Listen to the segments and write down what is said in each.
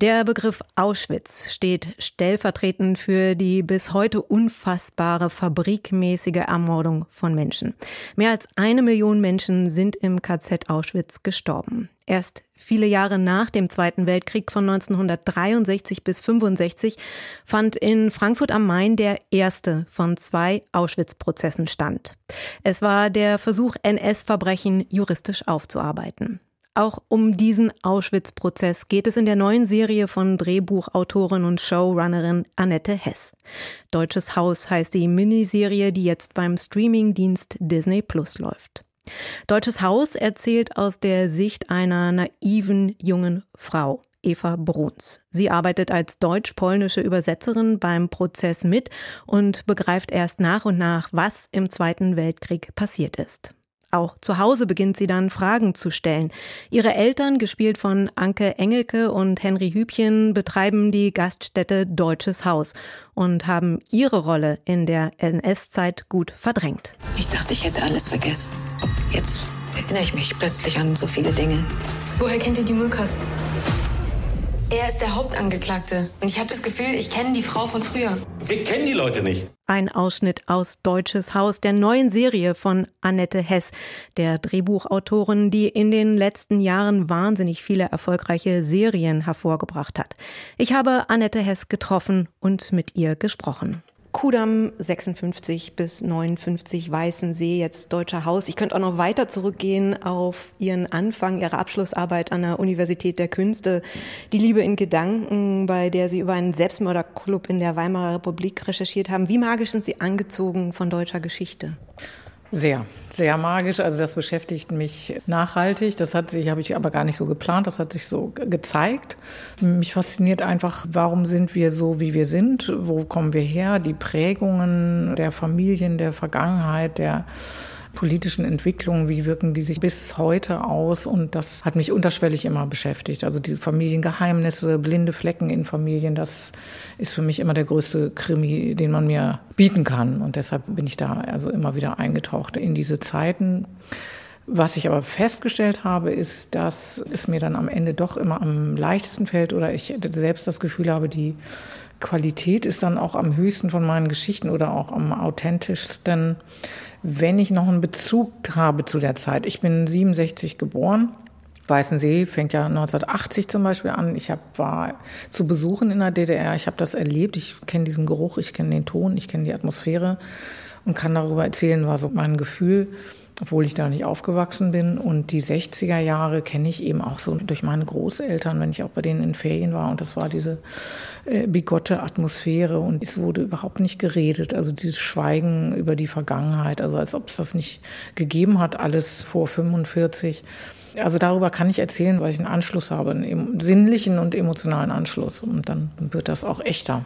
der Begriff Auschwitz steht stellvertretend für die bis heute unfassbare fabrikmäßige Ermordung von Menschen. Mehr als eine Million Menschen sind im KZ Auschwitz gestorben. Erst viele Jahre nach dem Zweiten Weltkrieg von 1963 bis 65 fand in Frankfurt am Main der erste von zwei Auschwitz-Prozessen stand. Es war der Versuch, NS-Verbrechen juristisch aufzuarbeiten. Auch um diesen Auschwitz-Prozess geht es in der neuen Serie von Drehbuchautorin und Showrunnerin Annette Hess. Deutsches Haus heißt die Miniserie, die jetzt beim Streamingdienst Disney Plus läuft. Deutsches Haus erzählt aus der Sicht einer naiven jungen Frau. Eva Bruns. Sie arbeitet als deutsch-polnische Übersetzerin beim Prozess mit und begreift erst nach und nach, was im Zweiten Weltkrieg passiert ist. Auch zu Hause beginnt sie dann Fragen zu stellen. Ihre Eltern, gespielt von Anke Engelke und Henry Hübchen, betreiben die Gaststätte Deutsches Haus und haben ihre Rolle in der NS-Zeit gut verdrängt. Ich dachte, ich hätte alles vergessen. Jetzt erinnere ich mich plötzlich an so viele Dinge. Woher kennt ihr die Mulkas? Er ist der Hauptangeklagte. Und ich habe das Gefühl, ich kenne die Frau von früher. Wir kennen die Leute nicht. Ein Ausschnitt aus Deutsches Haus, der neuen Serie von Annette Hess, der Drehbuchautorin, die in den letzten Jahren wahnsinnig viele erfolgreiche Serien hervorgebracht hat. Ich habe Annette Hess getroffen und mit ihr gesprochen. Kudamm 56 bis 59 Weißensee, jetzt Deutscher Haus. Ich könnte auch noch weiter zurückgehen auf Ihren Anfang, Ihre Abschlussarbeit an der Universität der Künste, die Liebe in Gedanken, bei der Sie über einen Selbstmörderclub in der Weimarer Republik recherchiert haben. Wie magisch sind Sie angezogen von deutscher Geschichte? Sehr, sehr magisch. Also das beschäftigt mich nachhaltig. Das hat sich, habe ich aber gar nicht so geplant. Das hat sich so gezeigt. Mich fasziniert einfach, warum sind wir so, wie wir sind? Wo kommen wir her? Die Prägungen der Familien, der Vergangenheit, der politischen Entwicklungen, wie wirken die sich bis heute aus? Und das hat mich unterschwellig immer beschäftigt. Also diese Familiengeheimnisse, blinde Flecken in Familien, das ist für mich immer der größte Krimi, den man mir bieten kann. Und deshalb bin ich da also immer wieder eingetaucht in diese Zeiten. Was ich aber festgestellt habe, ist, dass es mir dann am Ende doch immer am leichtesten fällt oder ich selbst das Gefühl habe, die Qualität ist dann auch am höchsten von meinen Geschichten oder auch am authentischsten, wenn ich noch einen Bezug habe zu der Zeit. Ich bin 67 geboren. Weißensee fängt ja 1980 zum Beispiel an. Ich hab, war zu Besuchen in der DDR. Ich habe das erlebt. Ich kenne diesen Geruch, ich kenne den Ton, ich kenne die Atmosphäre und kann darüber erzählen, war so mein Gefühl obwohl ich da nicht aufgewachsen bin. Und die 60er Jahre kenne ich eben auch so durch meine Großeltern, wenn ich auch bei denen in Ferien war. Und das war diese äh, bigotte Atmosphäre und es wurde überhaupt nicht geredet. Also dieses Schweigen über die Vergangenheit, also als ob es das nicht gegeben hat, alles vor 45. Also darüber kann ich erzählen, weil ich einen Anschluss habe, einen sinnlichen und emotionalen Anschluss. Und dann wird das auch echter.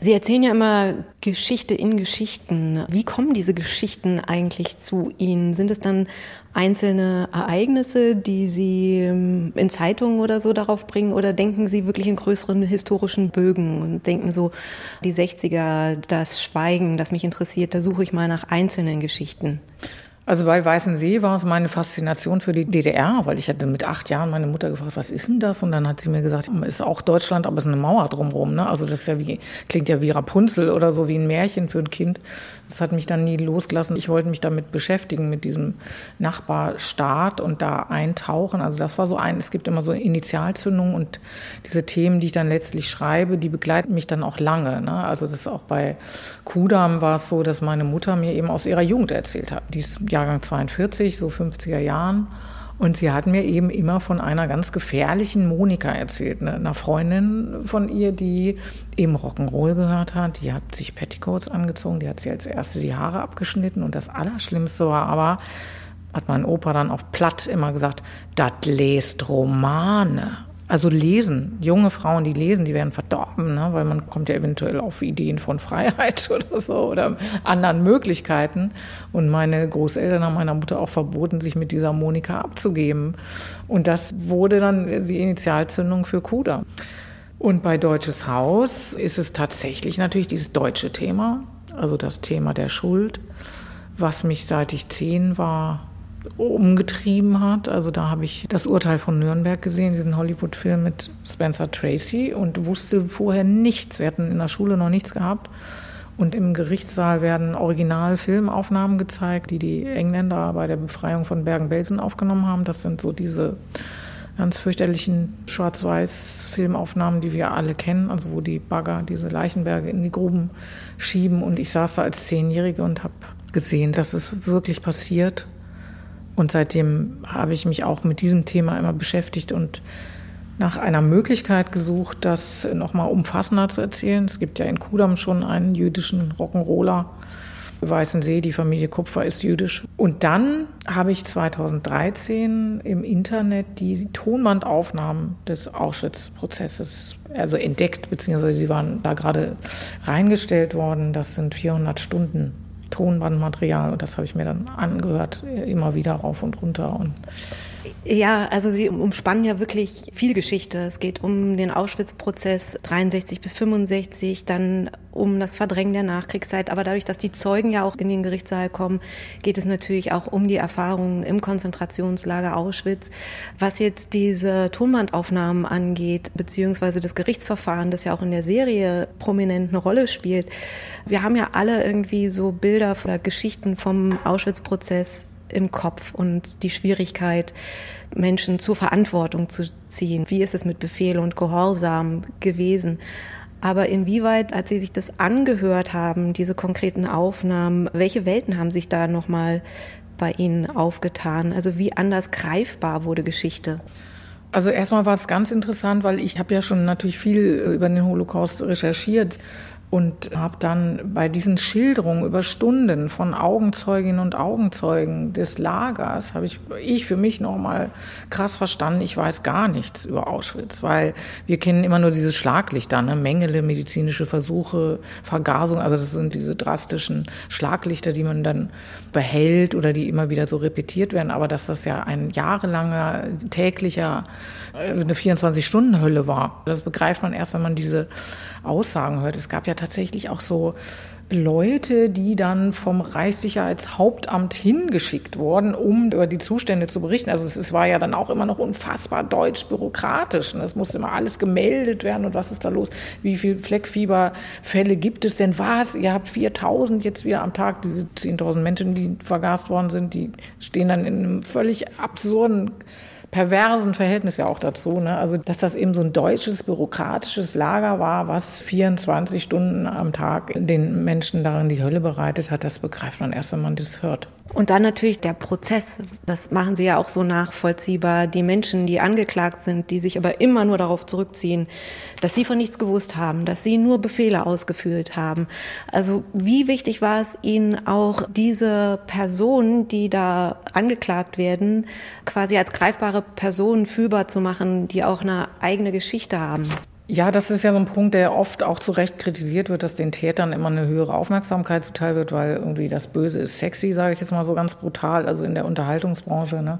Sie erzählen ja immer Geschichte in Geschichten. Wie kommen diese Geschichten eigentlich zu Ihnen? Sind es dann einzelne Ereignisse, die Sie ähm, in Zeitungen oder so darauf bringen? Oder denken Sie wirklich in größeren historischen Bögen und denken so, die 60er, das Schweigen, das mich interessiert, da suche ich mal nach einzelnen Geschichten? Also bei Weißen See war es meine Faszination für die DDR, weil ich hatte mit acht Jahren meine Mutter gefragt, was ist denn das? Und dann hat sie mir gesagt, ist auch Deutschland, aber es ist eine Mauer drumherum. Ne? Also das ist ja wie, klingt ja wie Rapunzel oder so wie ein Märchen für ein Kind. Das hat mich dann nie losgelassen. Ich wollte mich damit beschäftigen, mit diesem Nachbarstaat und da eintauchen. Also das war so ein, es gibt immer so Initialzündungen und diese Themen, die ich dann letztlich schreibe, die begleiten mich dann auch lange. Ne? Also das auch bei Kudam war es so, dass meine Mutter mir eben aus ihrer Jugend erzählt hat. Die ist Jahrgang 42, so 50er Jahren. Und sie hat mir eben immer von einer ganz gefährlichen Monika erzählt, ne? einer Freundin von ihr, die eben Rock'n'Roll gehört hat. Die hat sich Petticoats angezogen, die hat sie als erste die Haare abgeschnitten. Und das Allerschlimmste war aber, hat mein Opa dann auf Platt immer gesagt, das lest Romane. Also lesen, junge Frauen, die lesen, die werden verdorben, ne? weil man kommt ja eventuell auf Ideen von Freiheit oder so oder anderen Möglichkeiten. Und meine Großeltern haben meiner Mutter auch verboten, sich mit dieser Monika abzugeben. Und das wurde dann die Initialzündung für Kuda. Und bei Deutsches Haus ist es tatsächlich natürlich dieses deutsche Thema, also das Thema der Schuld, was mich seit ich zehn war umgetrieben hat. Also da habe ich das Urteil von Nürnberg gesehen, diesen Hollywood-Film mit Spencer Tracy und wusste vorher nichts. Wir hatten in der Schule noch nichts gehabt. Und im Gerichtssaal werden Originalfilmaufnahmen gezeigt, die die Engländer bei der Befreiung von Bergen-Belsen aufgenommen haben. Das sind so diese ganz fürchterlichen Schwarz-Weiß-Filmaufnahmen, die wir alle kennen, also wo die Bagger diese Leichenberge in die Gruben schieben. Und ich saß da als Zehnjährige und habe gesehen, dass es wirklich passiert. Und seitdem habe ich mich auch mit diesem Thema immer beschäftigt und nach einer Möglichkeit gesucht, das nochmal umfassender zu erzählen. Es gibt ja in Kudam schon einen jüdischen Rock'n'Roller, Weißensee, die Familie Kupfer ist jüdisch. Und dann habe ich 2013 im Internet die Tonbandaufnahmen des Auschwitz-Prozesses also entdeckt, beziehungsweise sie waren da gerade reingestellt worden. Das sind 400 Stunden Tonbandmaterial und das habe ich mir dann angehört, immer wieder rauf und runter und ja, also sie umspannen ja wirklich viel Geschichte. Es geht um den Auschwitz-Prozess 63 bis 65, dann um das Verdrängen der Nachkriegszeit. Aber dadurch, dass die Zeugen ja auch in den Gerichtssaal kommen, geht es natürlich auch um die Erfahrungen im Konzentrationslager Auschwitz. Was jetzt diese Tonbandaufnahmen angeht, beziehungsweise das Gerichtsverfahren, das ja auch in der Serie prominent eine Rolle spielt. Wir haben ja alle irgendwie so Bilder oder Geschichten vom Auschwitz-Prozess im Kopf und die Schwierigkeit, Menschen zur Verantwortung zu ziehen. Wie ist es mit Befehl und Gehorsam gewesen? Aber inwieweit, als Sie sich das angehört haben, diese konkreten Aufnahmen, welche Welten haben sich da nochmal bei Ihnen aufgetan? Also wie anders greifbar wurde Geschichte? Also erstmal war es ganz interessant, weil ich habe ja schon natürlich viel über den Holocaust recherchiert und habe dann bei diesen Schilderungen über Stunden von Augenzeuginnen und Augenzeugen des Lagers, habe ich, ich für mich nochmal krass verstanden, ich weiß gar nichts über Auschwitz, weil wir kennen immer nur dieses Schlaglichter, ne? Mengele, medizinische Versuche, Vergasung, also das sind diese drastischen Schlaglichter, die man dann behält oder die immer wieder so repetiert werden, aber dass das ja ein jahrelanger, täglicher, äh, eine 24-Stunden-Hölle war, das begreift man erst, wenn man diese Aussagen hört. Es gab ja tatsächlich auch so Leute, die dann vom Reichssicherheitshauptamt hingeschickt wurden, um über die Zustände zu berichten. Also es, war ja dann auch immer noch unfassbar deutsch-bürokratisch. Es musste immer alles gemeldet werden und was ist da los? Wie viele Fleckfieberfälle gibt es denn? Was? Ihr habt 4000 jetzt wieder am Tag, diese 10.000 Menschen, die vergast worden sind, die stehen dann in einem völlig absurden perversen Verhältnis ja auch dazu. Ne? Also, dass das eben so ein deutsches, bürokratisches Lager war, was 24 Stunden am Tag den Menschen darin die Hölle bereitet hat, das begreift man erst, wenn man das hört. Und dann natürlich der Prozess. Das machen Sie ja auch so nachvollziehbar. Die Menschen, die angeklagt sind, die sich aber immer nur darauf zurückziehen, dass sie von nichts gewusst haben, dass sie nur Befehle ausgeführt haben. Also wie wichtig war es Ihnen auch, diese Personen, die da angeklagt werden, quasi als greifbare Personen fühlbar zu machen, die auch eine eigene Geschichte haben? Ja, das ist ja so ein Punkt, der oft auch zu Recht kritisiert wird, dass den Tätern immer eine höhere Aufmerksamkeit zuteil wird, weil irgendwie das Böse ist sexy, sage ich jetzt mal so ganz brutal, also in der Unterhaltungsbranche. Ne?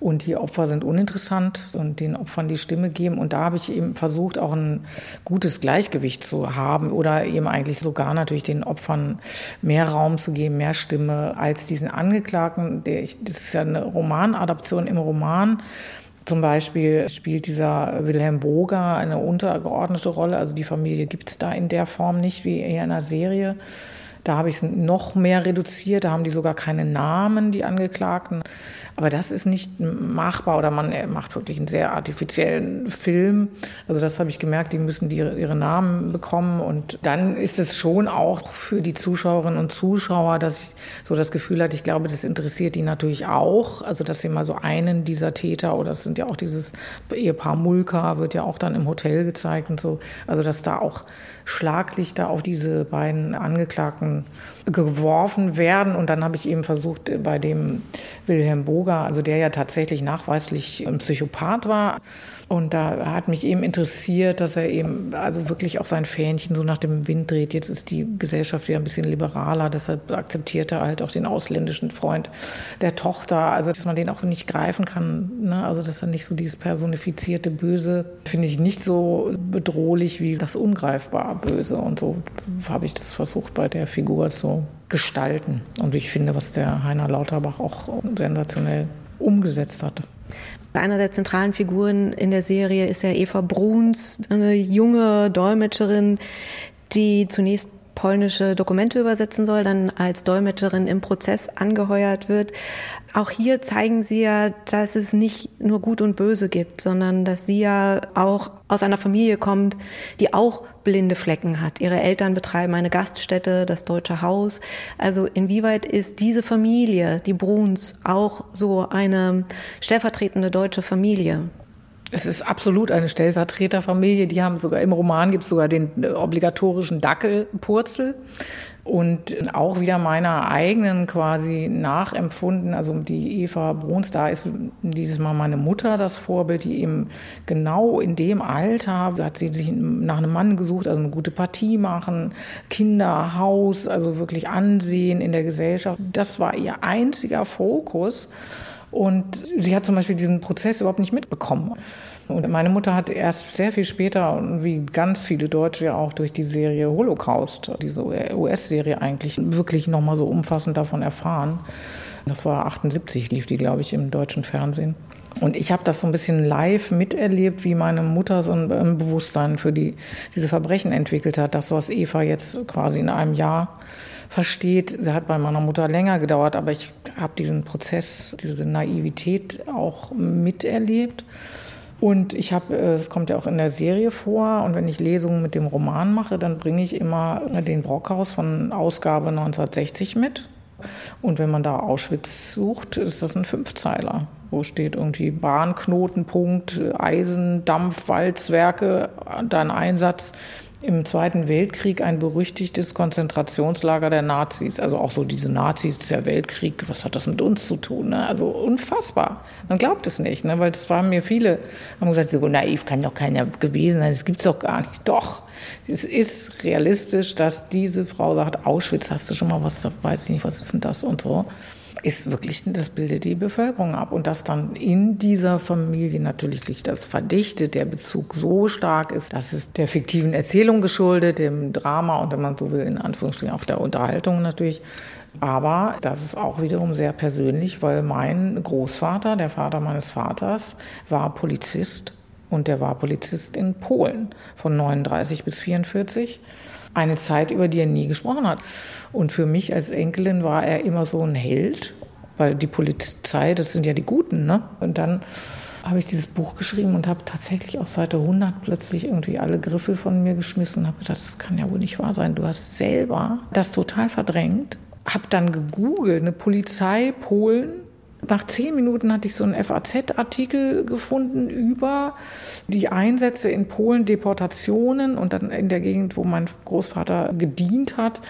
Und die Opfer sind uninteressant und den Opfern die Stimme geben. Und da habe ich eben versucht, auch ein gutes Gleichgewicht zu haben oder eben eigentlich sogar natürlich den Opfern mehr Raum zu geben, mehr Stimme als diesen Angeklagten. Der ich, das ist ja eine Romanadaption im Roman zum Beispiel spielt dieser Wilhelm Boger eine untergeordnete Rolle. Also die Familie gibt es da in der Form nicht wie eher in einer Serie. Da habe ich es noch mehr reduziert. Da haben die sogar keine Namen, die Angeklagten. Aber das ist nicht machbar oder man macht wirklich einen sehr artifiziellen Film. Also das habe ich gemerkt, die müssen die, ihre Namen bekommen. Und dann ist es schon auch für die Zuschauerinnen und Zuschauer, dass ich so das Gefühl hatte, ich glaube, das interessiert die natürlich auch. Also dass sie mal so einen dieser Täter oder es sind ja auch dieses Ehepaar Mulka, wird ja auch dann im Hotel gezeigt und so. Also dass da auch Schlaglichter auf diese beiden Angeklagten geworfen werden. Und dann habe ich eben versucht, bei dem Wilhelm Boga, also der ja tatsächlich nachweislich ein Psychopath war, und da hat mich eben interessiert, dass er eben also wirklich auch sein Fähnchen so nach dem Wind dreht. Jetzt ist die Gesellschaft wieder ein bisschen liberaler, deshalb akzeptiert er halt auch den ausländischen Freund der Tochter. Also dass man den auch nicht greifen kann. Ne? Also dass er nicht so dieses personifizierte Böse finde ich nicht so bedrohlich wie das ungreifbar Böse. Und so habe ich das versucht bei der Figur zu gestalten. Und ich finde, was der Heiner Lauterbach auch sensationell umgesetzt hat. Einer der zentralen Figuren in der Serie ist ja Eva Bruns, eine junge Dolmetscherin, die zunächst polnische Dokumente übersetzen soll, dann als Dolmetscherin im Prozess angeheuert wird. Auch hier zeigen Sie ja, dass es nicht nur Gut und Böse gibt, sondern dass sie ja auch aus einer Familie kommt, die auch blinde Flecken hat. Ihre Eltern betreiben eine Gaststätte, das Deutsche Haus. Also inwieweit ist diese Familie, die Bruns, auch so eine stellvertretende deutsche Familie? Es ist absolut eine Stellvertreterfamilie. Die haben sogar im Roman gibt es sogar den äh, obligatorischen Dackelpurzel. Und auch wieder meiner eigenen quasi nachempfunden, also die Eva Bruns, da ist dieses Mal meine Mutter das Vorbild, die eben genau in dem Alter hat sie sich nach einem Mann gesucht, also eine gute Partie machen, Kinder, Haus, also wirklich Ansehen in der Gesellschaft. Das war ihr einziger Fokus. Und sie hat zum Beispiel diesen Prozess überhaupt nicht mitbekommen. Und meine Mutter hat erst sehr viel später, wie ganz viele Deutsche ja auch durch die Serie Holocaust, diese US-Serie eigentlich, wirklich nochmal so umfassend davon erfahren. Das war 78, lief die, glaube ich, im deutschen Fernsehen. Und ich habe das so ein bisschen live miterlebt, wie meine Mutter so ein Bewusstsein für die, diese Verbrechen entwickelt hat. Das, was Eva jetzt quasi in einem Jahr versteht. Das hat bei meiner Mutter länger gedauert, aber ich habe diesen Prozess, diese Naivität auch miterlebt. Und ich habe, äh, es kommt ja auch in der Serie vor, und wenn ich Lesungen mit dem Roman mache, dann bringe ich immer den Brockhaus von Ausgabe 1960 mit. Und wenn man da Auschwitz sucht, ist das ein Fünfzeiler, wo steht irgendwie Bahnknotenpunkt, Eisen, Dampf, Walzwerke, dann Einsatz im Zweiten Weltkrieg ein berüchtigtes Konzentrationslager der Nazis. Also auch so diese Nazis, der Weltkrieg, was hat das mit uns zu tun? Ne? Also unfassbar. Man glaubt es nicht, ne? weil es waren mir viele, haben gesagt, so naiv kann doch keiner gewesen sein, das gibt's doch gar nicht. Doch, es ist realistisch, dass diese Frau sagt, Auschwitz, hast du schon mal was, weiß ich nicht, was ist denn das und so ist wirklich, das bildet die Bevölkerung ab. Und dass dann in dieser Familie natürlich sich das verdichtet, der Bezug so stark ist, dass es der fiktiven Erzählung geschuldet, dem Drama und wenn man so will, in Anführungsstrichen auch der Unterhaltung natürlich. Aber das ist auch wiederum sehr persönlich, weil mein Großvater, der Vater meines Vaters, war Polizist und der war Polizist in Polen von 39 bis 44 eine Zeit, über die er nie gesprochen hat. Und für mich als Enkelin war er immer so ein Held, weil die Polizei, das sind ja die Guten. Ne? Und dann habe ich dieses Buch geschrieben und habe tatsächlich auf Seite 100 plötzlich irgendwie alle Griffe von mir geschmissen und habe gedacht, das kann ja wohl nicht wahr sein. Du hast selber das total verdrängt. Habe dann gegoogelt, eine Polizei Polen nach zehn Minuten hatte ich so einen FAZ-Artikel gefunden über die Einsätze in Polen, Deportationen und dann in der Gegend, wo mein Großvater gedient hat,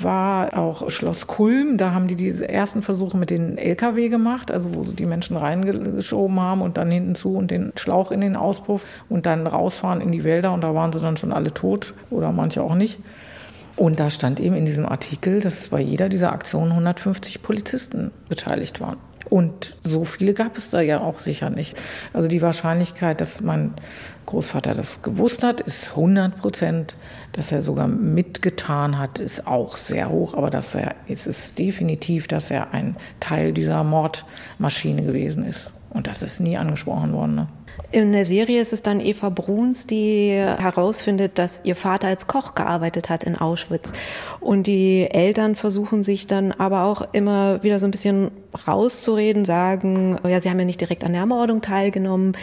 war auch Schloss Kulm. Da haben die diese ersten Versuche mit den LKW gemacht, also wo die Menschen reingeschoben haben und dann hinten zu und den Schlauch in den Auspuff und dann rausfahren in die Wälder und da waren sie dann schon alle tot oder manche auch nicht. Und da stand eben in diesem Artikel, dass bei jeder dieser Aktionen 150 Polizisten beteiligt waren. Und so viele gab es da ja auch sicher nicht. Also die Wahrscheinlichkeit, dass mein Großvater das gewusst hat, ist 100 Prozent. Dass er sogar mitgetan hat, ist auch sehr hoch. Aber dass er, es ist definitiv, dass er ein Teil dieser Mordmaschine gewesen ist. Und das ist nie angesprochen worden. Ne? In der Serie ist es dann Eva Bruns, die herausfindet, dass ihr Vater als Koch gearbeitet hat in Auschwitz. Und die Eltern versuchen sich dann aber auch immer wieder so ein bisschen rauszureden, sagen, ja, sie haben ja nicht direkt an der Ermordung teilgenommen.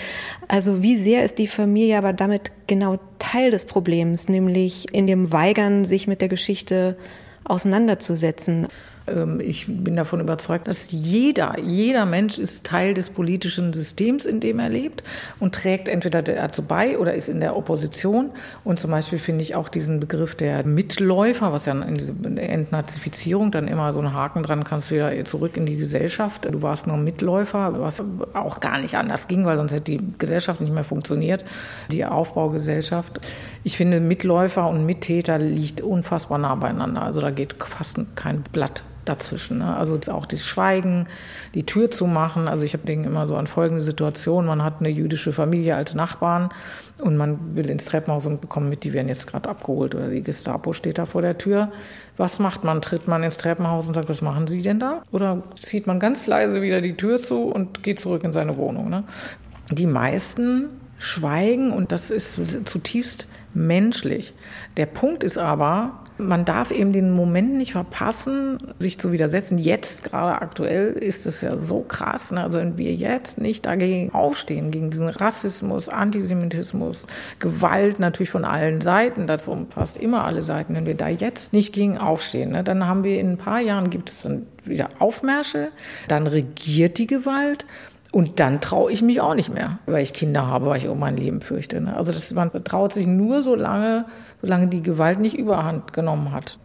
Also wie sehr ist die Familie aber damit genau Teil des Problems, nämlich in dem Weigern, sich mit der Geschichte auseinanderzusetzen? Ähm, ich bin davon überzeugt, dass jeder, jeder Mensch ist Teil des politischen Systems, in dem er lebt und trägt entweder dazu bei oder ist in der Opposition. Und zum Beispiel finde ich auch diesen Begriff der Mitläufer, was ja in dieser Entnazifizierung dann immer so ein Haken dran, kannst du wieder zurück in die Gesellschaft. Du warst nur Mitläufer, was auch gar nicht anders ging, weil sonst hätte die Gesellschaft nicht mehr funktioniert, die Aufbaugesellschaft. Ich finde, Mitläufer und Mittäter liegt unfassbar nah beieinander. Also da geht fast kein Blatt dazwischen. Ne? Also auch das Schweigen, die Tür zu machen. Also ich habe denke immer so an folgende Situation. Man hat eine jüdische Familie als Nachbarn und man will ins Treppenhaus und bekommt mit, die werden jetzt gerade abgeholt oder die Gestapo steht da vor der Tür. Was macht man? Tritt man ins Treppenhaus und sagt, was machen Sie denn da? Oder zieht man ganz leise wieder die Tür zu und geht zurück in seine Wohnung? Ne? Die meisten schweigen und das ist zutiefst menschlich. Der Punkt ist aber, man darf eben den Moment nicht verpassen, sich zu widersetzen. Jetzt, gerade aktuell, ist es ja so krass. Ne? Also wenn wir jetzt nicht dagegen aufstehen, gegen diesen Rassismus, Antisemitismus, Gewalt natürlich von allen Seiten, das umfasst immer alle Seiten, wenn wir da jetzt nicht gegen aufstehen, ne? dann haben wir in ein paar Jahren, gibt es dann wieder Aufmärsche, dann regiert die Gewalt und dann traue ich mich auch nicht mehr, weil ich Kinder habe, weil ich um mein Leben fürchte. Ne? Also das, man traut sich nur so lange, solange die Gewalt nicht überhand genommen hat.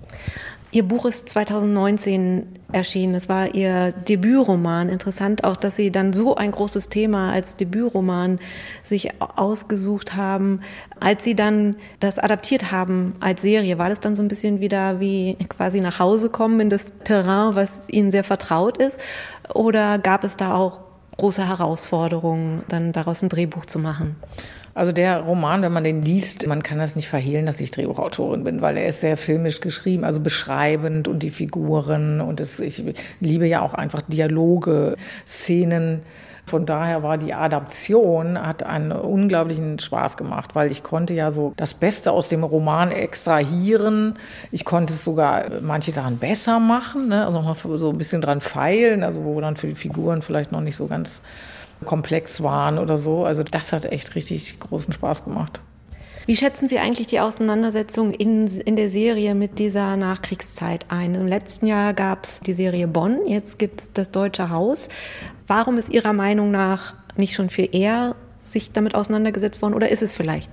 Ihr Buch ist 2019 erschienen. Es war Ihr Debütroman. Interessant auch, dass Sie dann so ein großes Thema als Debütroman sich ausgesucht haben. Als Sie dann das adaptiert haben als Serie, war das dann so ein bisschen wieder wie quasi nach Hause kommen in das Terrain, was Ihnen sehr vertraut ist? Oder gab es da auch große Herausforderung, dann daraus ein Drehbuch zu machen. Also der Roman, wenn man den liest, man kann das nicht verhehlen, dass ich Drehbuchautorin bin, weil er ist sehr filmisch geschrieben, also beschreibend und die Figuren und es, ich liebe ja auch einfach Dialoge, Szenen von daher war die Adaption, hat einen unglaublichen Spaß gemacht, weil ich konnte ja so das Beste aus dem Roman extrahieren. Ich konnte es sogar manche Sachen besser machen, ne? also mal so ein bisschen dran feilen, also wo dann für die Figuren vielleicht noch nicht so ganz komplex waren oder so. Also das hat echt richtig großen Spaß gemacht. Wie schätzen Sie eigentlich die Auseinandersetzung in, in der Serie mit dieser Nachkriegszeit ein? Im letzten Jahr gab es die Serie Bonn, jetzt gibt es das Deutsche Haus. Warum ist Ihrer Meinung nach nicht schon viel eher sich damit auseinandergesetzt worden oder ist es vielleicht?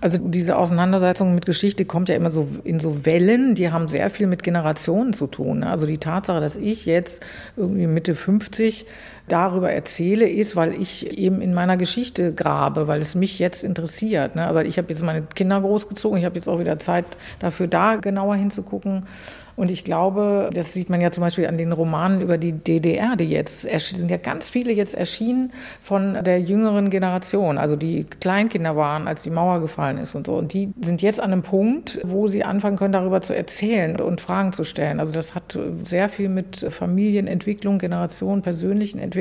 Also diese Auseinandersetzung mit Geschichte kommt ja immer so in so Wellen, die haben sehr viel mit Generationen zu tun. Also die Tatsache, dass ich jetzt irgendwie Mitte 50 darüber erzähle, ist, weil ich eben in meiner Geschichte grabe, weil es mich jetzt interessiert. Ne? Aber ich habe jetzt meine Kinder großgezogen, ich habe jetzt auch wieder Zeit dafür, da genauer hinzugucken. Und ich glaube, das sieht man ja zum Beispiel an den Romanen über die DDR, die jetzt sind ja ganz viele jetzt erschienen von der jüngeren Generation, also die Kleinkinder waren, als die Mauer gefallen ist und so. Und die sind jetzt an einem Punkt, wo sie anfangen können, darüber zu erzählen und Fragen zu stellen. Also das hat sehr viel mit Familienentwicklung, Generation, persönlichen Entwicklung.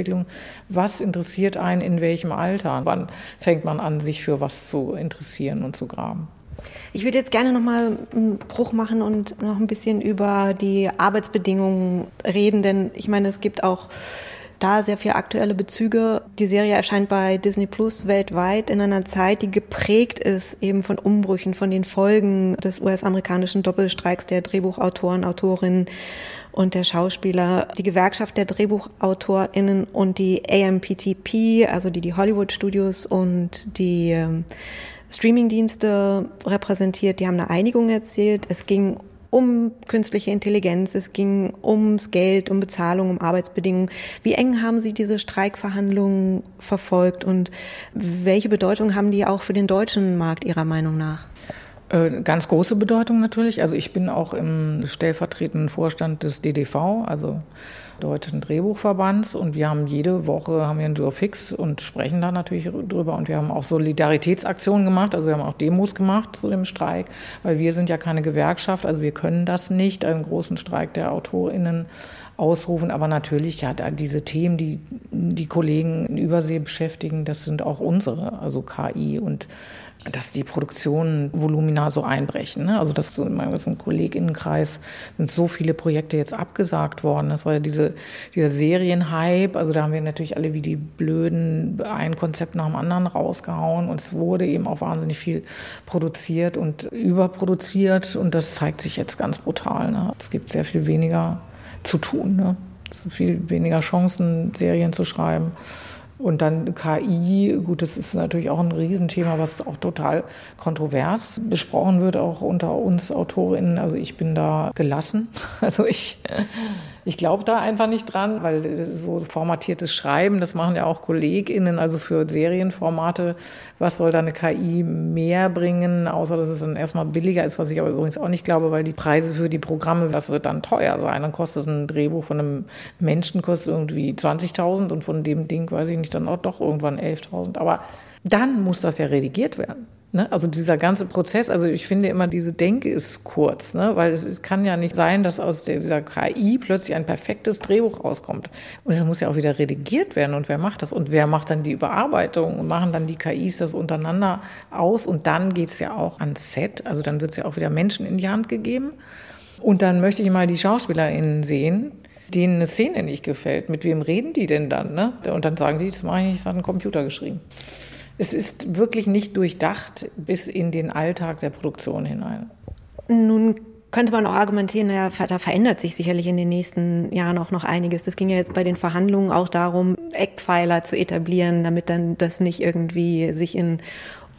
Was interessiert einen in welchem Alter? Wann fängt man an, sich für was zu interessieren und zu graben? Ich würde jetzt gerne nochmal einen Bruch machen und noch ein bisschen über die Arbeitsbedingungen reden, denn ich meine, es gibt auch da sehr viele aktuelle Bezüge. Die Serie erscheint bei Disney Plus weltweit in einer Zeit, die geprägt ist eben von Umbrüchen, von den Folgen des US-amerikanischen Doppelstreiks der Drehbuchautoren, Autorinnen und der Schauspieler. Die Gewerkschaft der DrehbuchautorInnen und die AMPTP, also die die Hollywood Studios und die ähm, Streamingdienste repräsentiert, die haben eine Einigung erzielt. Es ging um künstliche Intelligenz, es ging ums Geld, um Bezahlung, um Arbeitsbedingungen. Wie eng haben Sie diese Streikverhandlungen verfolgt und welche Bedeutung haben die auch für den deutschen Markt Ihrer Meinung nach? Äh, ganz große Bedeutung natürlich. Also ich bin auch im stellvertretenden Vorstand des DDV, also Deutschen Drehbuchverbands und wir haben jede Woche haben wir einen Jour fix und sprechen da natürlich drüber und wir haben auch Solidaritätsaktionen gemacht, also wir haben auch Demos gemacht zu dem Streik, weil wir sind ja keine Gewerkschaft, also wir können das nicht, einen großen Streik der AutorInnen ausrufen. Aber natürlich, ja, diese Themen, die die Kollegen in Übersee beschäftigen, das sind auch unsere, also KI und dass die Produktionen Volumina so einbrechen. Ne? Also dass so in meinem Kolleginnenkreis sind so viele Projekte jetzt abgesagt worden. Das war ja diese, dieser Serienhype. Also da haben wir natürlich alle wie die Blöden ein Konzept nach dem anderen rausgehauen und es wurde eben auch wahnsinnig viel produziert und überproduziert und das zeigt sich jetzt ganz brutal. Ne? Es gibt sehr viel weniger zu tun. Ne? Viel weniger Chancen, Serien zu schreiben. Und dann KI, gut, das ist natürlich auch ein Riesenthema, was auch total kontrovers besprochen wird, auch unter uns Autorinnen. Also ich bin da gelassen. Also ich Ich glaube da einfach nicht dran, weil so formatiertes Schreiben, das machen ja auch KollegInnen, also für Serienformate. Was soll da eine KI mehr bringen, außer dass es dann erstmal billiger ist, was ich aber übrigens auch nicht glaube, weil die Preise für die Programme, das wird dann teuer sein. Dann kostet ein Drehbuch von einem Menschen kostet irgendwie 20.000 und von dem Ding, weiß ich nicht, dann auch doch irgendwann 11.000. Aber dann muss das ja redigiert werden. Ne? Also dieser ganze Prozess, also ich finde immer, diese Denke ist kurz, ne? weil es, es kann ja nicht sein, dass aus dieser KI plötzlich ein perfektes Drehbuch rauskommt. Und es muss ja auch wieder redigiert werden. Und wer macht das? Und wer macht dann die Überarbeitung? Und machen dann die KIs das untereinander aus? Und dann geht es ja auch ans Set. Also dann wird es ja auch wieder Menschen in die Hand gegeben. Und dann möchte ich mal die SchauspielerInnen sehen, denen eine Szene nicht gefällt. Mit wem reden die denn dann? Ne? Und dann sagen die, das mache ich das hat ein Computer geschrieben. Es ist wirklich nicht durchdacht bis in den Alltag der Produktion hinein. Nun könnte man auch argumentieren, naja, da verändert sich sicherlich in den nächsten Jahren auch noch einiges. Das ging ja jetzt bei den Verhandlungen auch darum, Eckpfeiler zu etablieren, damit dann das nicht irgendwie sich in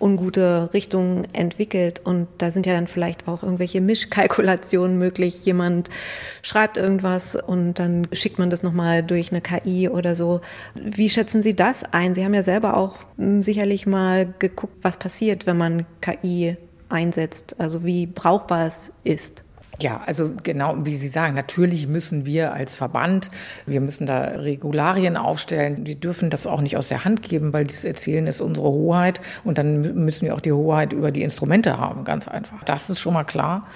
ungute Richtung entwickelt. Und da sind ja dann vielleicht auch irgendwelche Mischkalkulationen möglich. Jemand schreibt irgendwas und dann schickt man das nochmal durch eine KI oder so. Wie schätzen Sie das ein? Sie haben ja selber auch hm, sicherlich mal geguckt, was passiert, wenn man KI einsetzt, also wie brauchbar es ist. Ja, also genau wie Sie sagen, natürlich müssen wir als Verband, wir müssen da Regularien aufstellen. Wir dürfen das auch nicht aus der Hand geben, weil dieses Erzählen ist unsere Hoheit und dann müssen wir auch die Hoheit über die Instrumente haben, ganz einfach. Das ist schon mal klar.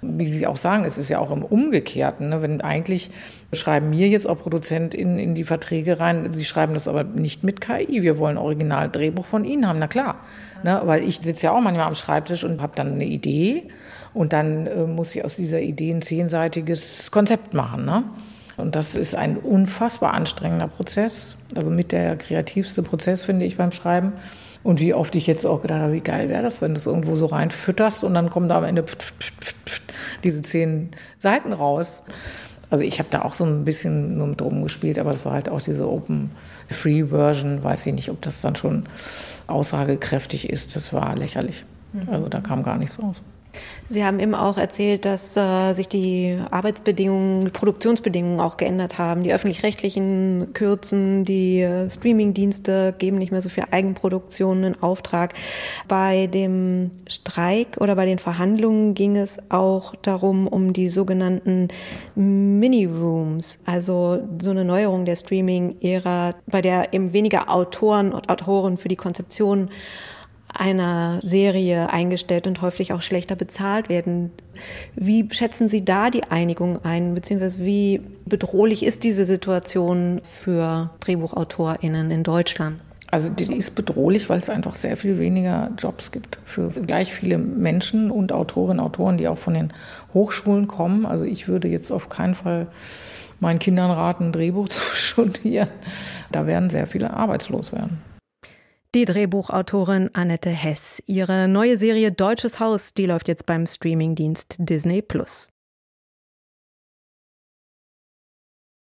Wie Sie auch sagen, es ist ja auch im Umgekehrten, ne? wenn eigentlich schreiben mir jetzt auch ProduzentInnen in die Verträge rein, sie schreiben das aber nicht mit KI, wir wollen original Drehbuch von Ihnen haben, na klar. Ne? Weil ich sitze ja auch manchmal am Schreibtisch und habe dann eine Idee und dann äh, muss ich aus dieser Idee ein zehnseitiges Konzept machen. Ne? Und das ist ein unfassbar anstrengender Prozess. Also mit der kreativste Prozess, finde ich, beim Schreiben. Und wie oft ich jetzt auch gedacht habe, wie geil wäre das, wenn du es irgendwo so reinfütterst und dann kommen da am Ende pft, pft, pft, diese zehn Seiten raus. Also ich habe da auch so ein bisschen nur mit rumgespielt, aber das war halt auch diese Open Free Version. Weiß ich nicht, ob das dann schon aussagekräftig ist. Das war lächerlich. Also da kam gar nichts raus. Sie haben eben auch erzählt, dass äh, sich die Arbeitsbedingungen, die Produktionsbedingungen auch geändert haben. Die öffentlich-rechtlichen kürzen, die äh, Streamingdienste geben nicht mehr so viel Eigenproduktionen in Auftrag. Bei dem Streik oder bei den Verhandlungen ging es auch darum, um die sogenannten Mini-Rooms, also so eine Neuerung der Streaming-Ära, bei der eben weniger Autoren und Autoren für die Konzeption einer Serie eingestellt und häufig auch schlechter bezahlt werden. Wie schätzen Sie da die Einigung ein, beziehungsweise wie bedrohlich ist diese Situation für DrehbuchautorInnen in Deutschland? Also die ist bedrohlich, weil es einfach sehr viel weniger Jobs gibt für gleich viele Menschen und Autorinnen Autoren, die auch von den Hochschulen kommen. Also ich würde jetzt auf keinen Fall meinen Kindern raten, ein Drehbuch zu studieren. Da werden sehr viele arbeitslos werden. Die Drehbuchautorin Annette Hess. Ihre neue Serie Deutsches Haus, die läuft jetzt beim Streamingdienst Disney Plus.